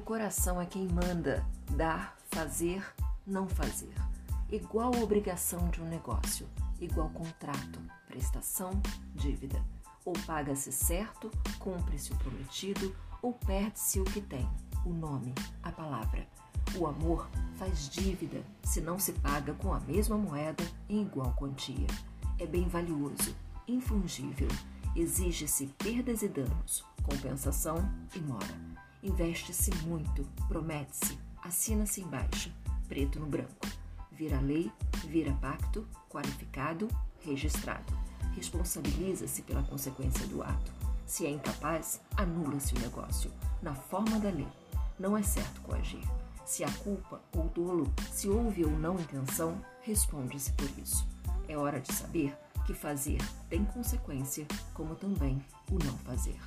coração é quem manda dar, fazer, não fazer. Igual obrigação de um negócio, igual contrato, prestação, dívida. Ou paga-se certo, cumpre-se o prometido, ou perde-se o que tem, o nome, a palavra. O amor faz dívida se não se paga com a mesma moeda em igual quantia. É bem valioso, infungível. Exige-se perdas e danos, compensação e mora. Investe-se muito, promete-se, assina-se embaixo, preto no branco. Vira lei, vira pacto, qualificado, registrado. Responsabiliza-se pela consequência do ato. Se é incapaz, anula-se o negócio, na forma da lei. Não é certo coagir. Se há culpa ou dolo, se houve ou não intenção, responde-se por isso. É hora de saber que fazer tem consequência, como também o não fazer.